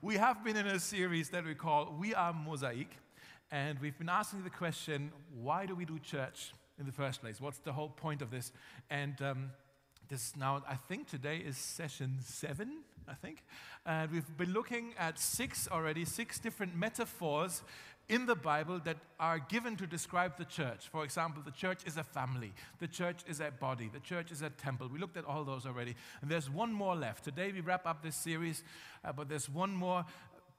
we have been in a series that we call We Are Mosaic, and we've been asking the question why do we do church in the first place? What's the whole point of this? And um, this now, I think today is session seven, I think. And we've been looking at six already, six different metaphors in the Bible that are given to describe the church. For example, the church is a family, the church is a body, the church is a temple. We looked at all those already. And there's one more left. Today we wrap up this series, uh, but there's one more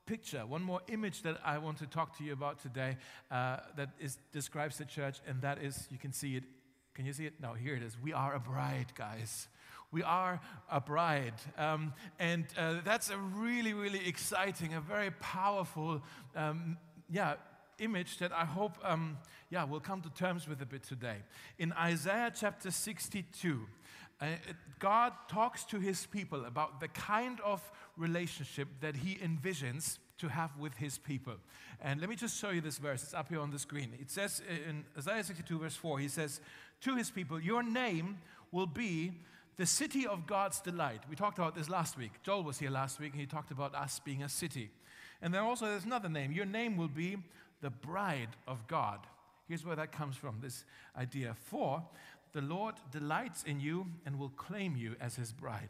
picture, one more image that I want to talk to you about today uh, that is, describes the church, and that is, you can see it. Can you see it? No, here it is. We are a bride, guys. We are a bride. Um, and uh, that's a really, really exciting, a very powerful um, yeah, image that I hope um, yeah, we'll come to terms with a bit today. In Isaiah chapter 62, uh, God talks to his people about the kind of relationship that he envisions to have with his people. And let me just show you this verse. It's up here on the screen. It says in Isaiah 62, verse 4, he says, To his people, Your name will be the city of God's delight. We talked about this last week. Joel was here last week and he talked about us being a city. And then also there's another name. Your name will be the bride of God. Here's where that comes from this idea. For the Lord delights in you and will claim you as his bride.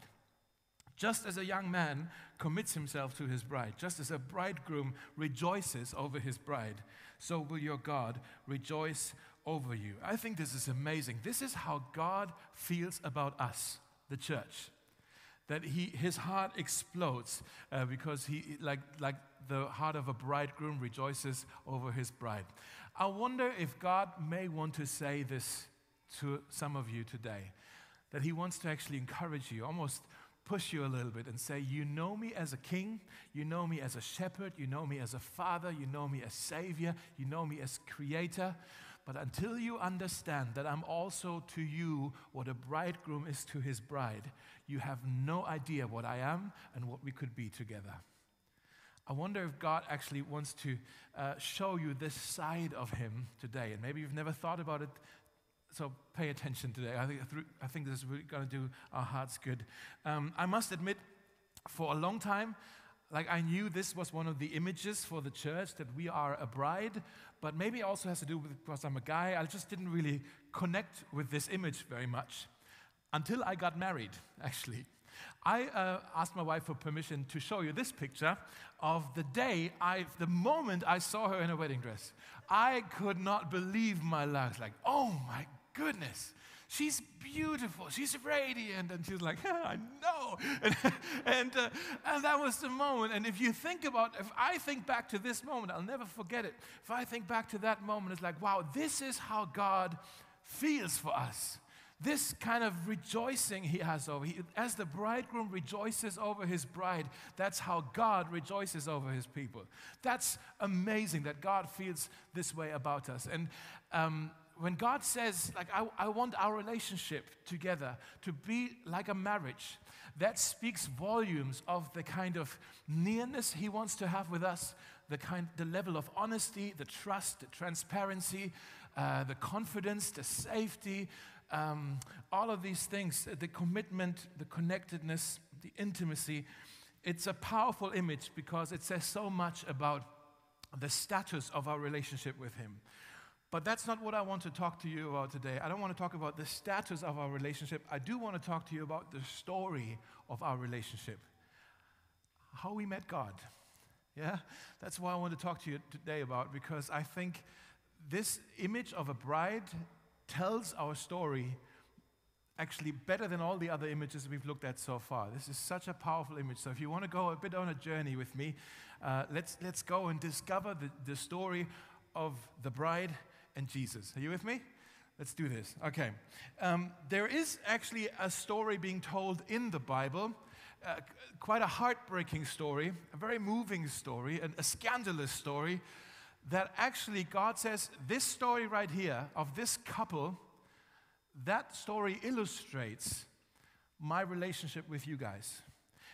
Just as a young man commits himself to his bride, just as a bridegroom rejoices over his bride, so will your God rejoice over you. I think this is amazing. This is how God feels about us, the church. That he, his heart explodes uh, because he, like, like the heart of a bridegroom rejoices over his bride. I wonder if God may want to say this to some of you today that He wants to actually encourage you, almost push you a little bit and say, You know me as a king, you know me as a shepherd, you know me as a father, you know me as savior, you know me as creator. But until you understand that I'm also to you what a bridegroom is to his bride, you have no idea what I am and what we could be together. I wonder if God actually wants to uh, show you this side of Him today. And maybe you've never thought about it, so pay attention today. I think, I think this is really going to do our hearts good. Um, I must admit, for a long time, like I knew this was one of the images for the church that we are a bride, but maybe it also has to do with because I'm a guy. I just didn't really connect with this image very much until I got married, actually. I uh, asked my wife for permission to show you this picture of the day, I, the moment I saw her in a wedding dress. I could not believe my luck. Like, oh my goodness, she's beautiful, she's radiant. And she's like, I know. And, and, uh, and that was the moment. And if you think about, if I think back to this moment, I'll never forget it. If I think back to that moment, it's like, wow, this is how God feels for us this kind of rejoicing he has over he, as the bridegroom rejoices over his bride that's how god rejoices over his people. That's amazing that god feels this way about us. And um, when god says like I, I want our relationship together to be like a marriage that speaks volumes of the kind of nearness he wants to have with us the kind the level of honesty the trust the transparency uh, the confidence the safety um, all of these things the commitment, the connectedness, the intimacy it's a powerful image because it says so much about the status of our relationship with Him. But that's not what I want to talk to you about today. I don't want to talk about the status of our relationship. I do want to talk to you about the story of our relationship. How we met God. Yeah? That's what I want to talk to you today about because I think this image of a bride tells our story actually better than all the other images we've looked at so far. This is such a powerful image. So, if you want to go a bit on a journey with me, uh, let's, let's go and discover the, the story of the bride and Jesus. Are you with me? Let's do this. Okay. Um, there is actually a story being told in the Bible, uh, quite a heartbreaking story, a very moving story, and a scandalous story that actually God says this story right here of this couple, that story illustrates my relationship with you guys.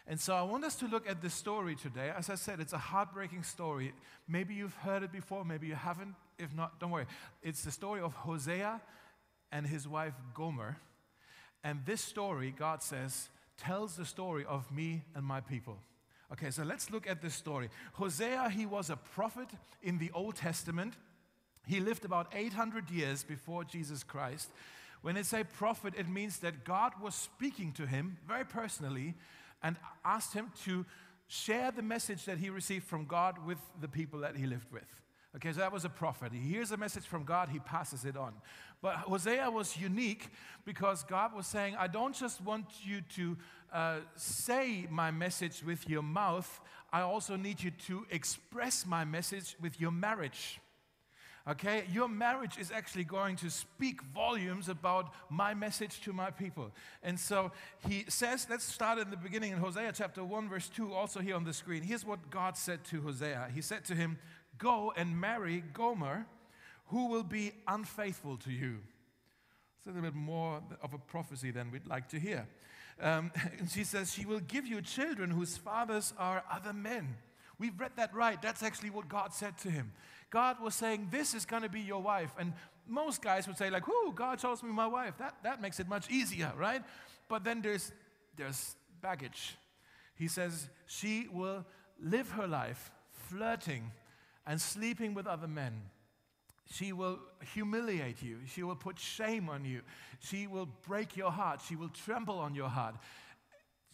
And so I want us to look at this story today. As I said, it's a heartbreaking story. Maybe you've heard it before, maybe you haven't. If not, don't worry. It's the story of Hosea and his wife Gomer. And this story, God says, tells the story of me and my people Okay, so let's look at this story. Hosea, he was a prophet in the Old Testament. He lived about 800 years before Jesus Christ. When it say prophet, it means that God was speaking to him very personally and asked him to share the message that he received from God with the people that he lived with. Okay, so that was a prophet. He hears a message from God, he passes it on. But Hosea was unique because God was saying, I don't just want you to uh, say my message with your mouth, I also need you to express my message with your marriage. Okay, your marriage is actually going to speak volumes about my message to my people. And so he says, let's start in the beginning in Hosea chapter 1, verse 2, also here on the screen. Here's what God said to Hosea He said to him, Go and marry Gomer, who will be unfaithful to you. It's a little bit more of a prophecy than we'd like to hear. Um, and she says, She will give you children whose fathers are other men. We've read that right. That's actually what God said to him. God was saying, This is going to be your wife. And most guys would say, like, whoo, God chose me my wife. That, that makes it much easier, right? But then there's, there's baggage. He says, She will live her life flirting and sleeping with other men. She will humiliate you. She will put shame on you. She will break your heart. She will tremble on your heart.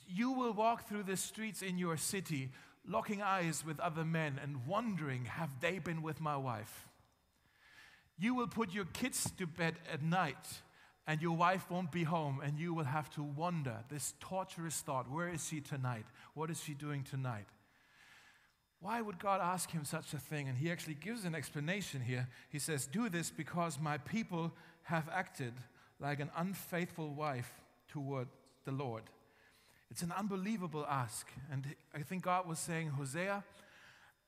You will walk through the streets in your city locking eyes with other men and wondering, have they been with my wife? You will put your kids to bed at night and your wife won't be home, and you will have to wonder this torturous thought where is she tonight? What is she doing tonight? Why would God ask him such a thing? And he actually gives an explanation here. He says, Do this because my people have acted like an unfaithful wife toward the Lord. It's an unbelievable ask. And I think God was saying, Hosea,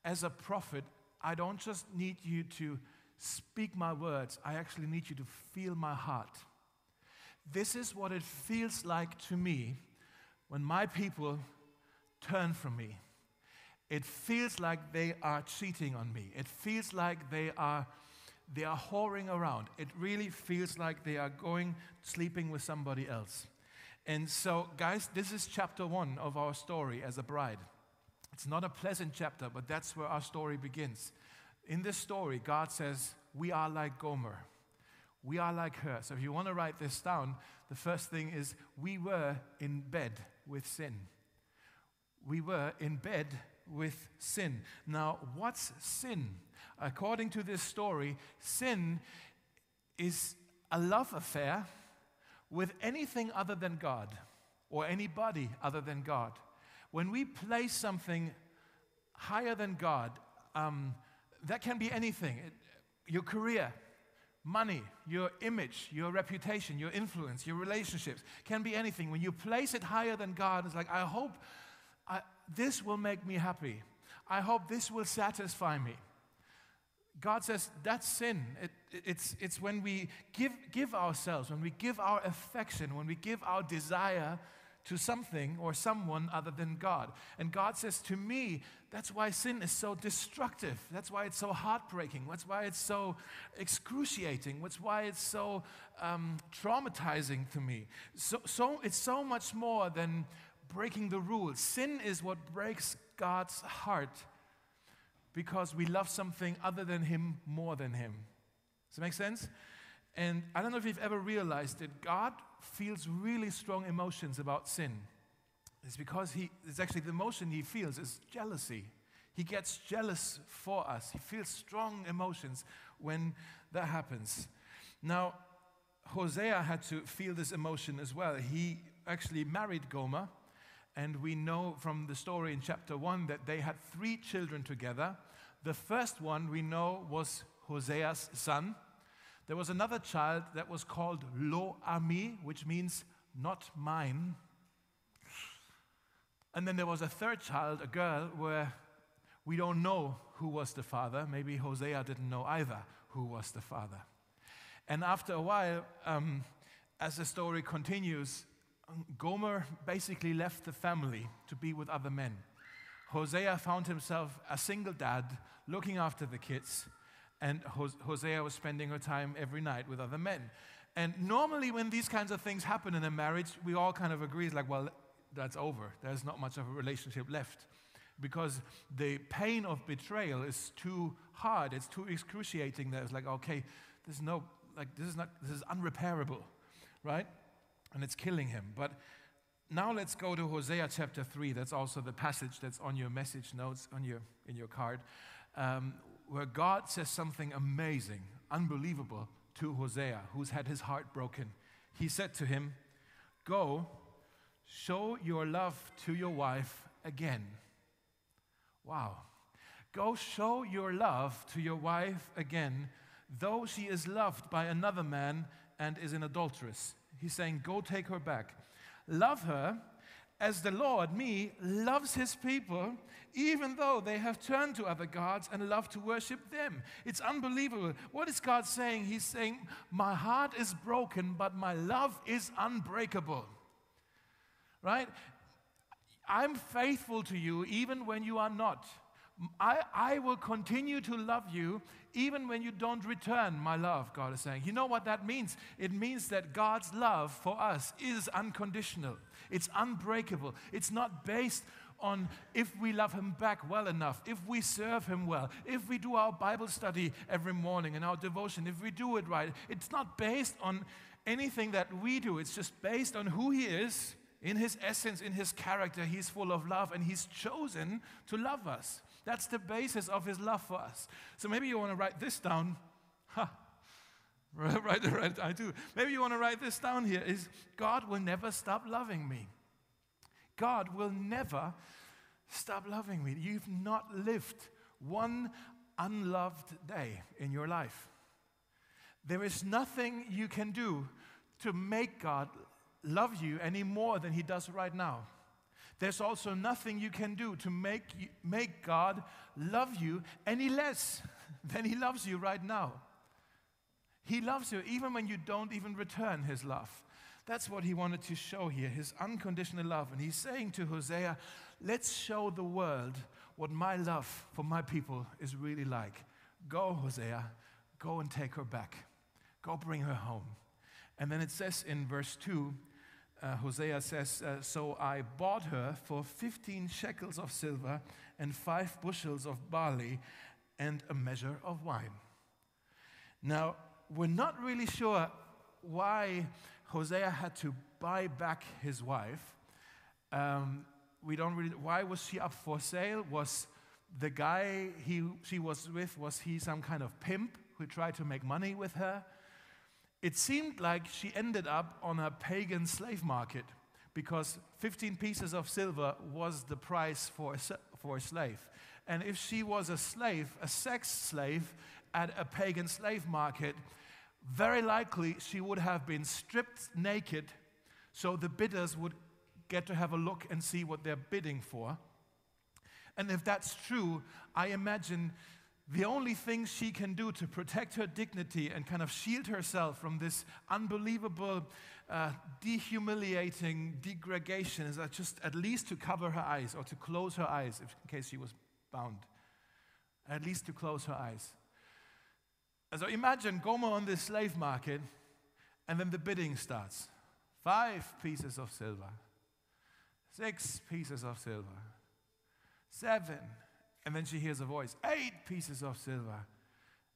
as a prophet, I don't just need you to speak my words, I actually need you to feel my heart. This is what it feels like to me when my people turn from me. It feels like they are cheating on me. It feels like they are they are whoring around. It really feels like they are going sleeping with somebody else. And so, guys, this is chapter one of our story as a bride. It's not a pleasant chapter, but that's where our story begins. In this story, God says, We are like Gomer. We are like her. So, if you want to write this down, the first thing is, We were in bed with sin. We were in bed with sin. Now, what's sin? According to this story, sin is a love affair with anything other than God or anybody other than God. When we place something higher than God, um, that can be anything it, your career, money, your image, your reputation, your influence, your relationships, can be anything. When you place it higher than God, it's like, I hope this will make me happy. I hope this will satisfy me. God says that's sin. It, it's, it's when we give, give ourselves, when we give our affection, when we give our desire to something or someone other than God. And God says to me, that's why sin is so destructive. That's why it's so heartbreaking. That's why it's so excruciating. That's why it's so um, traumatizing to me. So, so it's so much more than breaking the rules. Sin is what breaks God's heart because we love something other than Him more than Him. Does that make sense? And I don't know if you've ever realized that God feels really strong emotions about sin. It's because he, it's actually the emotion he feels is jealousy. He gets jealous for us. He feels strong emotions when that happens. Now, Hosea had to feel this emotion as well. He actually married Gomer, and we know from the story in chapter 1 that they had three children together. The first one we know was Hosea's son. There was another child that was called Lo Ami, which means not mine. And then there was a third child, a girl, where we don't know who was the father. Maybe Hosea didn't know either who was the father. And after a while, um, as the story continues, Um, Gomer basically left the family to be with other men. Hosea found himself a single dad looking after the kids, and Hosea was spending her time every night with other men. And normally, when these kinds of things happen in a marriage, we all kind of agree, it's like, well, that's over. There's not much of a relationship left. because the pain of betrayal is too hard, it's too excruciating that it's like, okay, there's no, like, this is not, this is unrepairable, right? And it's killing him. But now let's go to Hosea chapter 3. That's also the passage that's on your message notes on your, in your card, um, where God says something amazing, unbelievable to Hosea, who's had his heart broken. He said to him, Go, show your love to your wife again. Wow. Go show your love to your wife again, though she is loved by another man and is an adulteress. He's saying, Go take her back. Love her as the Lord, me, loves his people, even though they have turned to other gods and love to worship them. It's unbelievable. What is God saying? He's saying, My heart is broken, but my love is unbreakable. Right? I'm faithful to you even when you are not. I, I will continue to love you even when you don't return my love, God is saying. You know what that means? It means that God's love for us is unconditional, it's unbreakable. It's not based on if we love Him back well enough, if we serve Him well, if we do our Bible study every morning and our devotion, if we do it right. It's not based on anything that we do, it's just based on who He is. In his essence, in his character, he's full of love and he's chosen to love us. That's the basis of his love for us. So maybe you want to write this down. Ha. Right, right, right, I do. Maybe you want to write this down here is God will never stop loving me. God will never stop loving me. You've not lived one unloved day in your life. There is nothing you can do to make God love you any more than he does right now. There's also nothing you can do to make, make God love you any less than He loves you right now. He loves you even when you don't even return His love. That's what He wanted to show here, His unconditional love. And He's saying to Hosea, let's show the world what my love for my people is really like. Go, Hosea, go and take her back. Go bring her home. And then it says in verse 2 uh, Hosea says, uh, So I bought her for 15 shekels of silver and five bushels of barley and a measure of wine. Now, we're not really sure why Hosea had to buy back his wife. Um, we don't really, why was she up for sale? Was the guy he, she was with, was he some kind of pimp who tried to make money with her? It seemed like she ended up on a pagan slave market because 15 pieces of silver was the price for a, for a slave. And if she was a slave, a sex slave at a pagan slave market, very likely she would have been stripped naked so the bidders would get to have a look and see what they're bidding for. And if that's true, I imagine the only thing she can do to protect her dignity and kind of shield herself from this unbelievable, uh, dehumiliating degradation is just at least to cover her eyes or to close her eyes if, in case she was bound. At least to close her eyes. And so imagine Gomer on this slave market, and then the bidding starts. Five pieces of silver, six pieces of silver, seven and then she hears a voice, eight pieces of silver.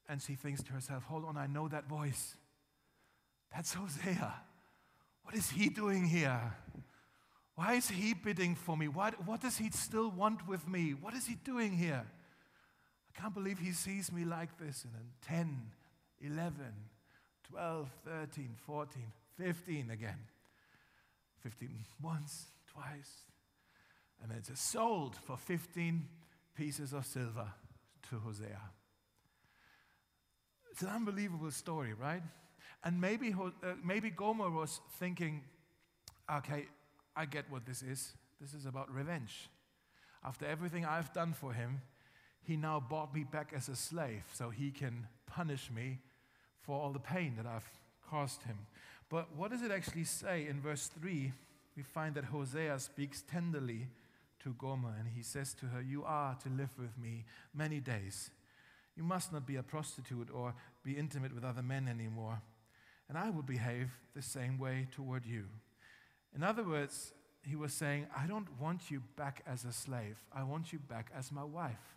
And she thinks to herself, hold on, I know that voice. That's Hosea. What is he doing here? Why is he bidding for me? What, what does he still want with me? What is he doing here? I can't believe he sees me like this. And then 10, 11, 12, 13, 14, 15 again. 15 once, twice. And then it's sold for 15 pieces of silver to Hosea. It's an unbelievable story, right? And maybe, uh, maybe Gomer was thinking, okay, I get what this is. This is about revenge. After everything I've done for him, he now bought me back as a slave so he can punish me for all the pain that I've caused him. But what does it actually say in verse 3? We find that Hosea speaks tenderly to Gomer and he says to her, You are to live with me many days. You must not be a prostitute or be intimate with other men anymore. And I will behave the same way toward you. In other words, he was saying, I don't want you back as a slave. I want you back as my wife.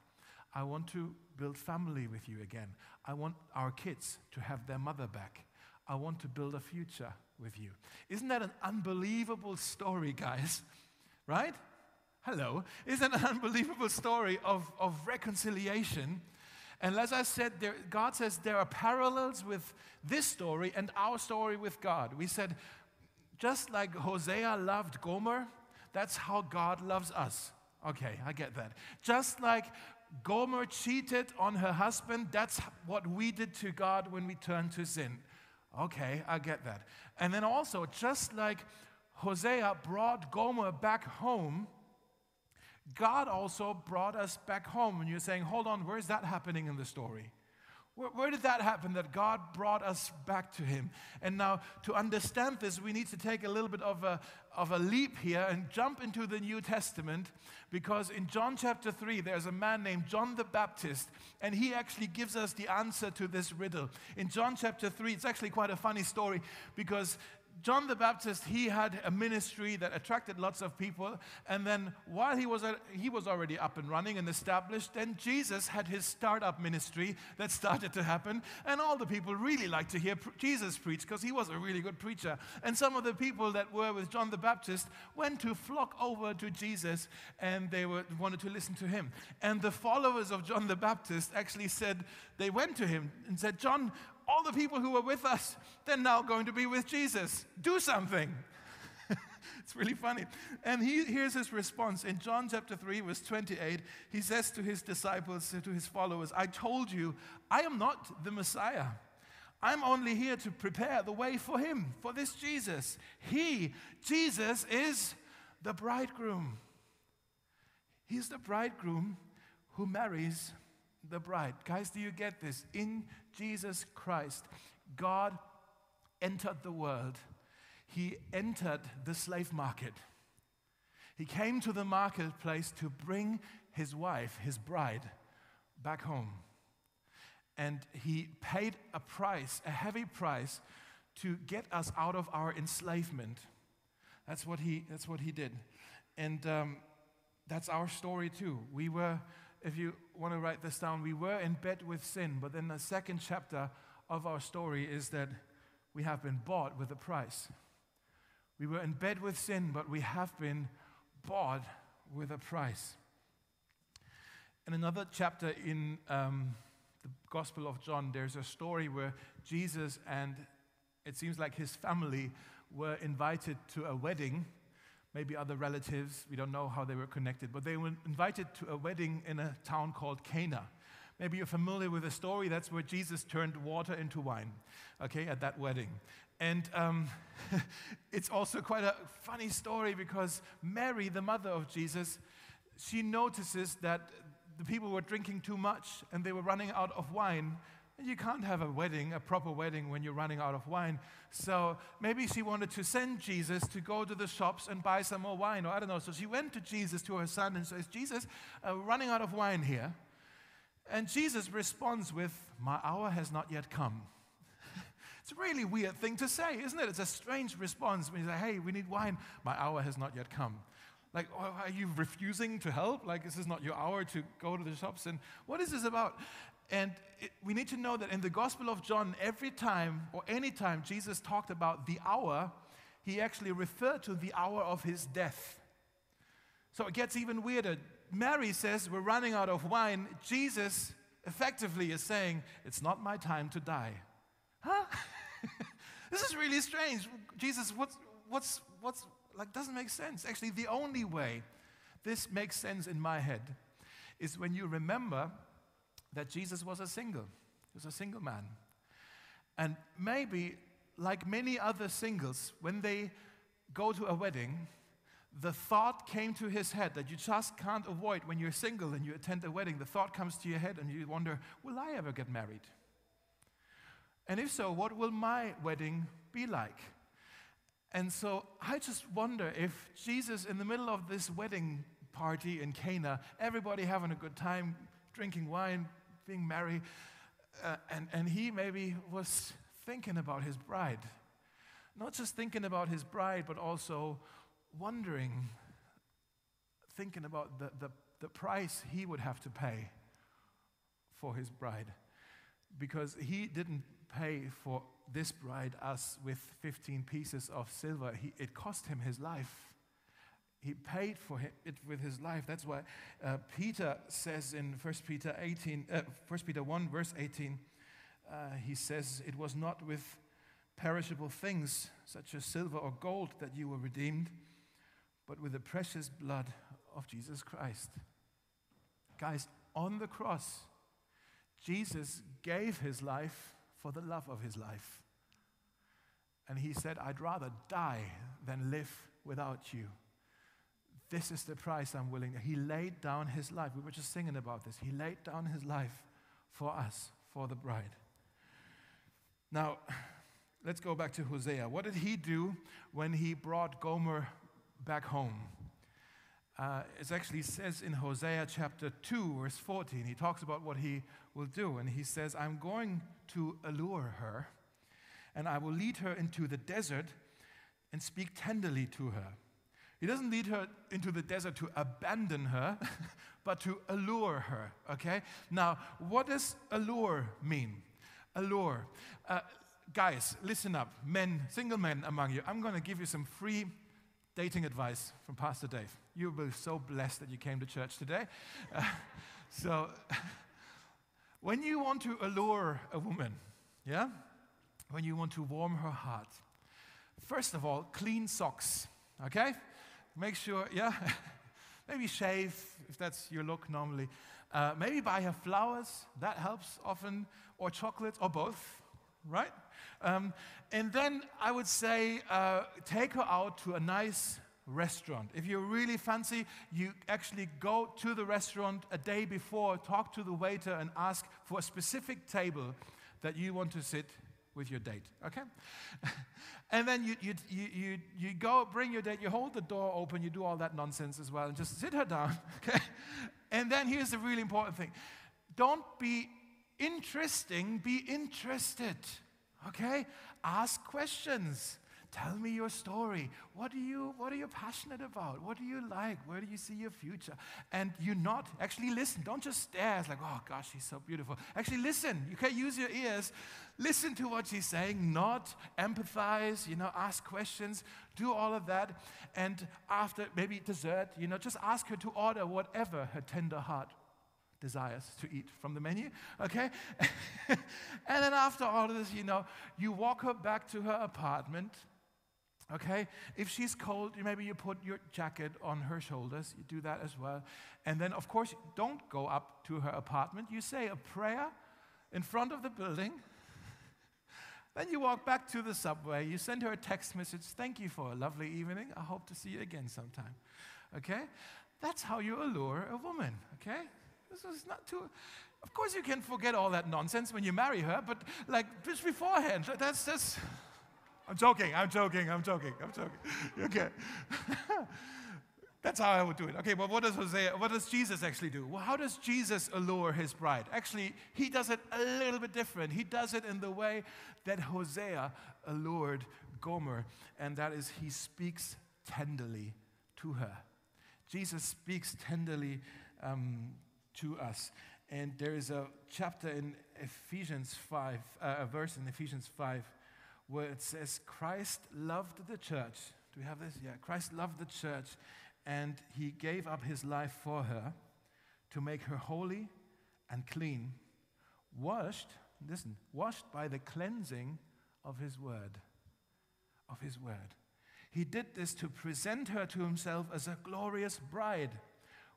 I want to build family with you again. I want our kids to have their mother back. I want to build a future with you. Isn't that an unbelievable story, guys? Right? Hello. Isn't an unbelievable story of, of reconciliation? And as I said, there, God says there are parallels with this story and our story with God. We said, just like Hosea loved Gomer, that's how God loves us. Okay, I get that. Just like Gomer cheated on her husband, that's what we did to God when we turned to sin. Okay, I get that. And then also, just like Hosea brought Gomer back home, God also brought us back home. And you're saying, hold on, where's that happening in the story? Where, where, did that happen that God brought us back to Him? And now, to understand this, we need to take a little bit of a, of a leap here and jump into the New Testament because in John chapter 3, there's a man named John the Baptist, and he actually gives us the answer to this riddle. In John chapter 3, it's actually quite a funny story because John the Baptist, he had a ministry that attracted lots of people. And then while he was, he was already up and running and established, then Jesus had his startup ministry that started to happen. And all the people really liked to hear Jesus preach because he was a really good preacher. And some of the people that were with John the Baptist went to flock over to Jesus and they were, wanted to listen to him. And the followers of John the Baptist actually said, they went to him and said, John, all the people who were with us, they're now going to be with Jesus. Do something. it's really funny. And he, here's his response. In John chapter 3, verse 28, he says to his disciples, to his followers, I told you, I am not the Messiah. I'm only here to prepare the way for him, for this Jesus. He, Jesus, is the bridegroom. He's the bridegroom who marries the bride. Guys, do you get this? In Jesus Christ, God entered the world. He entered the slave market. He came to the marketplace to bring his wife, his bride, back home. And he paid a price, a heavy price, to get us out of our enslavement. That's what he, that's what he did. And um, that's our story too. We were if you want to write this down, we were in bed with sin, but then the second chapter of our story is that we have been bought with a price. We were in bed with sin, but we have been bought with a price. In another chapter in um, the Gospel of John, there's a story where Jesus and it seems like his family were invited to a wedding maybe other relatives. We don't know how they were connected, but they were invited to a wedding in a town called Cana. Maybe you're familiar with the story. That's where Jesus turned water into wine, okay, at that wedding. And um, it's also quite a funny story because Mary, the mother of Jesus, she notices that the people were drinking too much and they were running out of wine. You can't have a wedding, a proper wedding, when you're running out of wine. So maybe she wanted to send Jesus to go to the shops and buy some more wine, or I don't know. So she went to Jesus, to her son, and says, Jesus, uh, running out of wine here. And Jesus responds with, My hour has not yet come. it's a really weird thing to say, isn't it? It's a strange response when you say, Hey, we need wine. My hour has not yet come. Like, oh, are you refusing to help? Like, this is not your hour to go to the shops. And what is this about? And it, we need to know that in the Gospel of John, every time or any time Jesus talked about the hour, he actually referred to the hour of his death. So it gets even weirder. Mary says, We're running out of wine. Jesus effectively is saying, It's not my time to die. Huh? this is really strange. Jesus, what's, what's, what's, like, doesn't make sense. Actually, the only way this makes sense in my head is when you remember that Jesus was a single. He was a single man. And maybe, like many other singles, when they go to a wedding, the thought came to his head that you just can't avoid when you're single and you attend a wedding. The thought comes to your head and you wonder, will I ever get married? And if so, what will my wedding be like? And so I just wonder if Jesus, in the middle of this wedding party in Cana, everybody having a good time, drinking wine, being married, uh, and, and he maybe was thinking about his bride. Not just thinking about his bride, but also wondering, thinking about the, the, the price he would have to pay for his bride. Because he didn't pay for this bride us with 15 pieces of silver, he, it cost him his life. He paid for it with his life. That's why uh, Peter says in 1 Peter 18, uh, 1 Peter 1, verse 18, uh, he says, It was not with perishable things such as silver or gold that you were redeemed, but with the precious blood of Jesus Christ. Guys, on the cross, Jesus gave his life for the love of his life. And he said, I'd rather die than live without you. This is the price I'm willing. He laid down his life. We were just singing about this. He laid down his life for us, for the bride. Now, let's go back to Hosea. What did he do when he brought Gomer back home? Uh, it actually says in Hosea chapter 2, verse 14, he talks about what he will do. And he says, I'm going to allure her, and I will lead her into the desert and speak tenderly to her. He doesn't lead her into the desert to abandon her, but to allure her, okay? Now, what does allure mean? Allure. Uh, guys, listen up. Men, single men among you, I'm going to give you some free dating advice from Pastor Dave. You'll be so blessed that you came to church today. Uh, so, when you want to allure a woman, yeah? When you want to warm her heart, first of all, clean socks, okay? Make sure, yeah? maybe shave if that's your look normally. Uh, maybe buy her flowers, that helps often, or chocolate, or both, right? Um, and then I would say uh, take her out to a nice restaurant. If you're really fancy, you actually go to the restaurant a day before, talk to the waiter, and ask for a specific table that you want to sit with your date, okay? and then you, you, you, you, you go, bring your date, you hold the door open, you do all that nonsense as well, and just sit her down, okay? And then here's the really important thing don't be interesting, be interested, okay? Ask questions. Tell me your story. What, do you, what are you passionate about? What do you like? Where do you see your future? And you not actually listen. Don't just stare. It's like, oh gosh, she's so beautiful. Actually listen. You can use your ears. Listen to what she's saying, not empathize, you know, ask questions, do all of that. And after maybe dessert, you know, just ask her to order whatever her tender heart desires to eat from the menu, okay? and then after all of this, you know, you walk her back to her apartment Okay? If she's cold, maybe you put your jacket on her shoulders. You do that as well. And then, of course, don't go up to her apartment. You say a prayer in front of the building. then you walk back to the subway. You send her a text message Thank you for a lovely evening. I hope to see you again sometime. Okay? That's how you allure a woman. Okay? This is not too. Of course, you can forget all that nonsense when you marry her, but like just beforehand, that's that's. I'm joking, I'm joking, I'm joking, I'm joking. Okay. That's how I would do it. Okay, but what does Hosea, what does Jesus actually do? Well, how does Jesus allure his bride? Actually, he does it a little bit different. He does it in the way that Hosea allured Gomer, and that is he speaks tenderly to her. Jesus speaks tenderly um, to us. And there is a chapter in Ephesians 5, uh, a verse in Ephesians 5 where it says, Christ loved the church. Do we have this? Yeah. Christ loved the church and he gave up his life for her to make her holy and clean, washed, listen, washed by the cleansing of his word. Of his word. He did this to present her to himself as a glorious bride,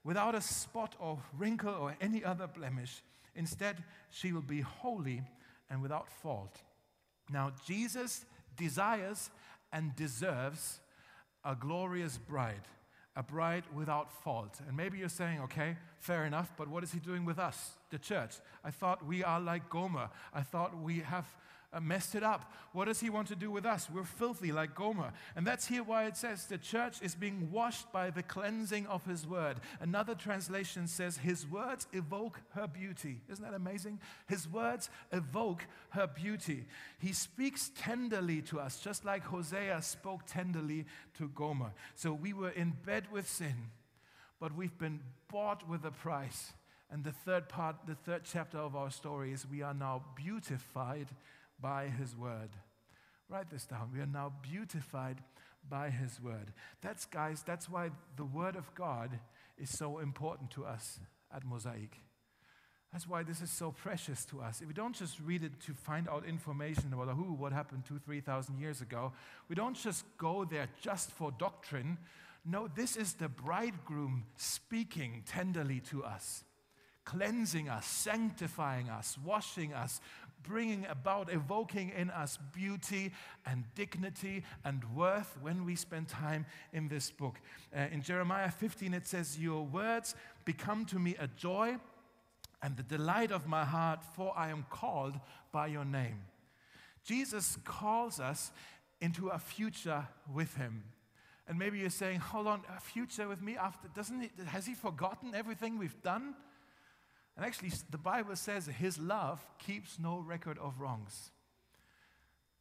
without a spot or wrinkle or any other blemish. Instead, she will be holy and without fault. Now, Jesus desires and deserves a glorious bride, a bride without fault. And maybe you're saying, okay, fair enough, but what is he doing with us, the church? I thought we are like Gomer. I thought we have uh, messed it up. What does he want to do with us? We're filthy like Gomer. And that's here why it says the church is being washed by the cleansing of his word. Another translation says his words evoke her beauty. Isn't that amazing? His words evoke her beauty. He speaks tenderly to us, just like Hosea spoke tenderly to Gomer. So we were in bed with sin, but we've been bought with a price. And the third part, the third chapter of our story is we are now beautified by his word. Write this down. We are now beautified by his word. That's, guys, that's why the word of God is so important to us at Mosaic. That's why this is so precious to us. If we don't just read it to find out information about who, what happened two, three thousand years ago, we don't just go there just for doctrine. No, this is the bridegroom speaking tenderly to us, cleansing us, sanctifying us, washing us, bringing about, evoking in us beauty and dignity and worth when we spend time in this book. Uh, in Jeremiah 15, it says, Your words become to me a joy and the delight of my heart, for I am called by your name. Jesus calls us into a future with him. And maybe you're saying, hold on, a future with me after, doesn't he, has he forgotten everything we've done? And actually, the Bible says his love keeps no record of wrongs.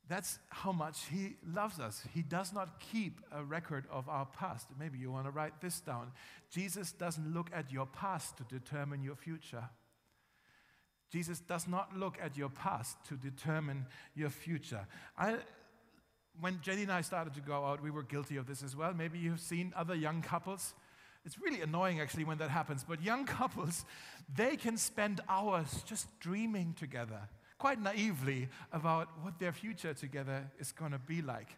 That's how much he loves us. He does not keep a record of our past. Maybe you want to write this down. Jesus doesn't look at your past to determine your future. Jesus does not look at your past to determine your future. I, when Jenny and I started to go out, we were guilty of this as well. Maybe you've seen other young couples it's really annoying actually when that happens, but young couples, they can spend hours just dreaming together, quite naively, about what their future together is going to be like.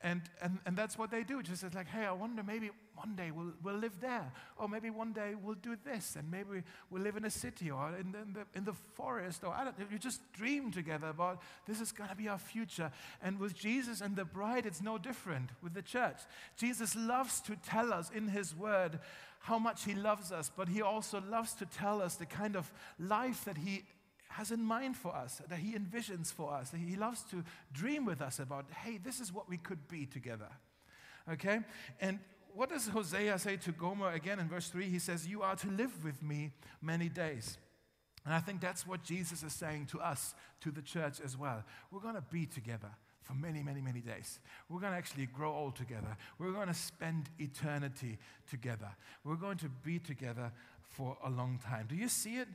And, and, and that's what they do. Just it's like, hey, I wonder maybe one day we'll, we'll live there. Or maybe one day we'll do this. And maybe we'll live in a city or in the, in the, in the forest. Or I don't You just dream together about this is going to be our future. And with Jesus and the bride, it's no different with the church. Jesus loves to tell us in his word how much he loves us, but he also loves to tell us the kind of life that he has in mind for us, that He envisions for us. that He loves to dream with us about, hey, this is what we could be together. Okay? And what does Hosea say to Gomer again in verse 3? He says, You are to live with me many days. And I think that's what Jesus is saying to us, to the church as well. We're going to be together for many, many, many days. We're going to actually grow old together. We're going to spend eternity together. We're going to be together for a long time. Do you see it?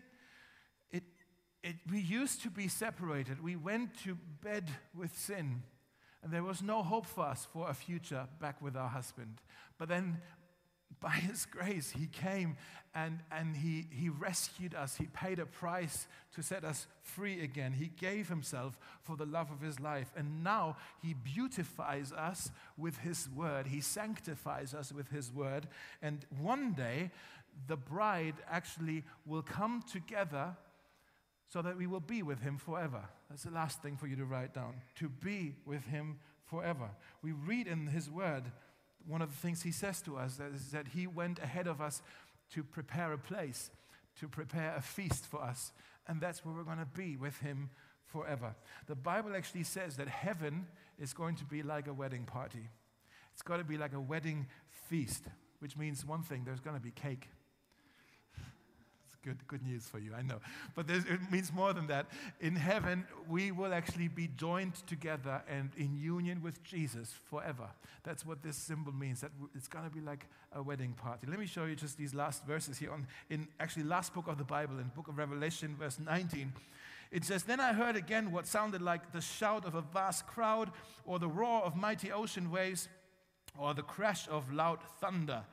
It, we used to be separated. We went to bed with sin, and there was no hope for us for a future back with our husband. But then, by His grace, He came and, and he, he rescued us. He paid a price to set us free again. He gave Himself for the love of His life. And now He beautifies us with His word, He sanctifies us with His word. And one day, the bride actually will come together so that we will be with him forever. That's the last thing for you to write down. To be with him forever. We read in his word, one of the things he says to us is that he went ahead of us to prepare a place, to prepare a feast for us. And that's where we're going to be with him forever. The Bible actually says that heaven is going to be like a wedding party. It's got to be like a wedding feast, which means one thing there's going to be cake good, good news for you, I know. But it means more than that. In heaven, we will actually be joined together and in union with Jesus forever. That's what this symbol means, that it's going to be like a wedding party. Let me show you just these last verses here on, in actually last book of the Bible, in book of Revelation, verse 19. It says, Then I heard again what sounded like the shout of a vast crowd, or the roar of mighty ocean waves, or the crash of loud thunder.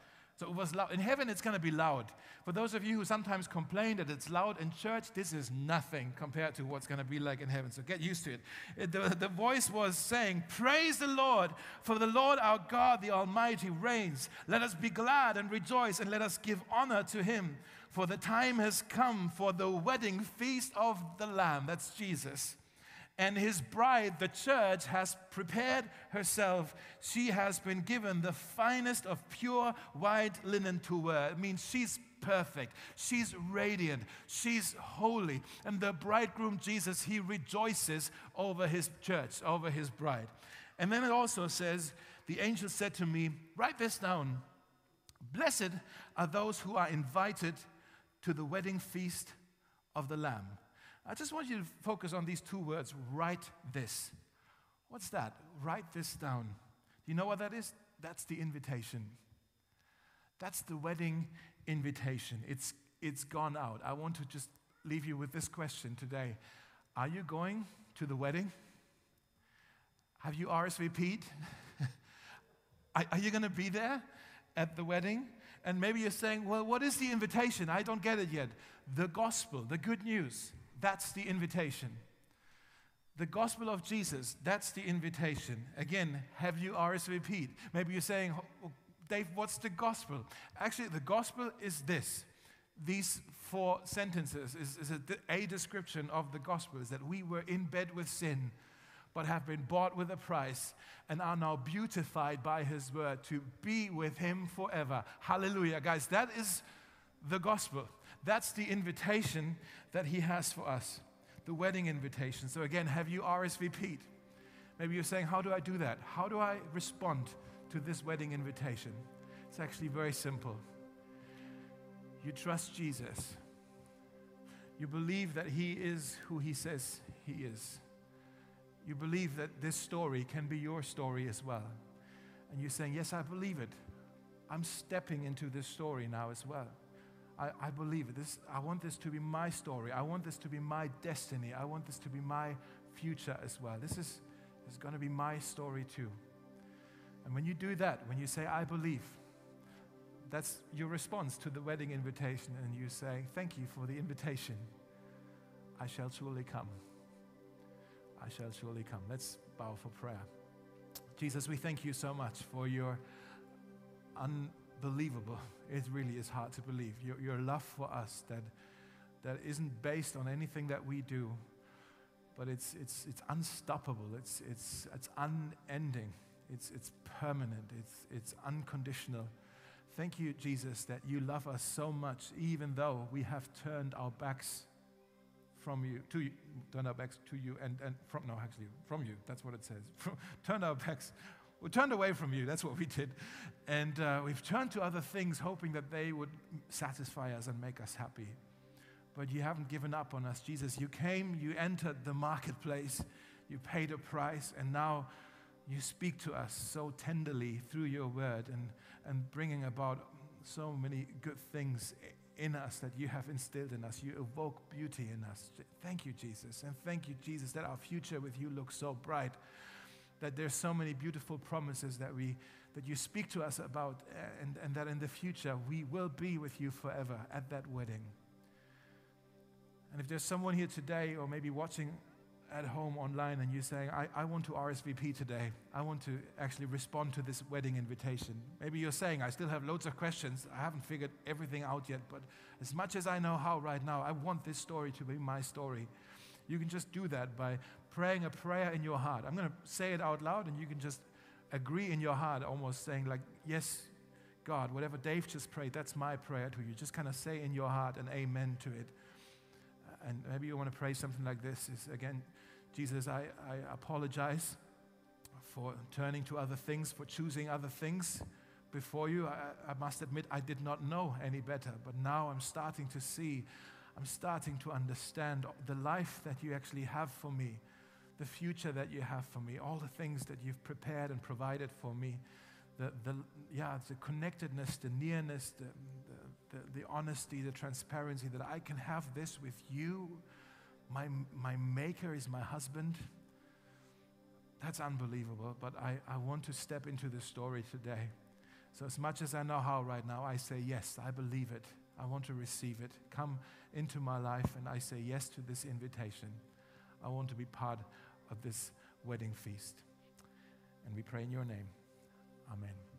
So it was loud. In heaven, it's going to be loud. For those of you who sometimes complain that it's loud in church, this is nothing compared to what's going to be like in heaven. So get used to it. it the, the voice was saying, Praise the Lord, for the Lord our God, the Almighty, reigns. Let us be glad and rejoice, and let us give honor to him. For the time has come for the wedding feast of the Lamb. That's Jesus and his bride, the church, has prepared herself. She has been given the finest of pure white linen to wear. It means she's perfect. She's radiant. She's holy. And the bridegroom Jesus, he rejoices over his church, over his bride. And then it also says, The angel said to me, Write this down. Blessed are those who are invited to the wedding feast of the Lamb. I just want you to focus on these two words write this. What's that? Write this down. Do you know what that is? That's the invitation. That's the wedding invitation. It's, it's gone out. I want to just leave you with this question today Are you going to the wedding? Have you RSVP'd? are, are you going to be there at the wedding? And maybe you're saying, Well, what is the invitation? I don't get it yet. The gospel, the good news, that's the invitation. The gospel of Jesus, that's the invitation. Again, have you RSVP'd? Maybe you're saying, oh, Dave, what's the gospel? Actually, the gospel is this. These four sentences is, is a, a description of the gospel is that we were in bed with sin, but have been bought with a price and are now beautified by his word to be with him forever. Hallelujah. Guys, that is the gospel. That's the invitation that he has for us, the wedding invitation. So, again, have you RSVP'd? Maybe you're saying, How do I do that? How do I respond to this wedding invitation? It's actually very simple. You trust Jesus, you believe that he is who he says he is. You believe that this story can be your story as well. And you're saying, Yes, I believe it. I'm stepping into this story now as well. I, I believe it. This, I want this to be my story. I want this to be my destiny. I want this to be my future as well. This is, is going to be my story too. And when you do that, when you say, I believe, that's your response to the wedding invitation. And you say, Thank you for the invitation. I shall surely come. I shall surely come. Let's bow for prayer. Jesus, we thank you so much for your unbelievable, it really is hard to believe, your, your love for us that, that isn't based on anything that we do, but it's, it's, it's unstoppable, it's, it's, it's unending, it's, it's permanent, it's, it's unconditional. Thank you, Jesus, that you love us so much, even though we have turned our backs from you, to you, turned our backs to you, and, and from, no, actually, from you, that's what it says. From, turned our backs, we turned away from you, that's what we did. And uh, we've turned to other things, hoping that they would satisfy us and make us happy. But you haven't given up on us, Jesus. You came, you entered the marketplace, you paid a price, and now you speak to us so tenderly through your word and, and bringing about so many good things in us that you have instilled in us. You evoke beauty in us. Thank you, Jesus. And thank you, Jesus, that our future with you looks so bright. That there's so many beautiful promises that we that you speak to us about, eh, and, and that in the future we will be with you forever at that wedding. And if there's someone here today, or maybe watching at home online and you're saying, I, I want to RSVP today. I want to actually respond to this wedding invitation. Maybe you're saying, I still have loads of questions. I haven't figured everything out yet, but as much as I know how right now, I want this story to be my story. You can just do that by praying a prayer in your heart. I'm going to say it out loud and you can just agree in your heart, almost saying, like, yes, God, whatever Dave just prayed, that's my prayer to you. Just kind of say in your heart an amen to it. Uh, and maybe you want to pray something like this is again, Jesus, I, I apologize for turning to other things, for choosing other things before you. I, I, must admit, I did not know any better, but now I'm starting to see, I'm starting to understand the life that you actually have for me, the future that you have for me, all the things that you've prepared and provided for me. The, the, yeah, the connectedness, the nearness, the, the, the, honesty, the transparency that I can have this with you my, my maker is my husband. That's unbelievable, but I, I want to step into this story today. So, as much as I know how right now, I say, Yes, I believe it. I want to receive it. Come into my life, and I say yes to this invitation. I want to be part of this wedding feast. And we pray in your name. Amen.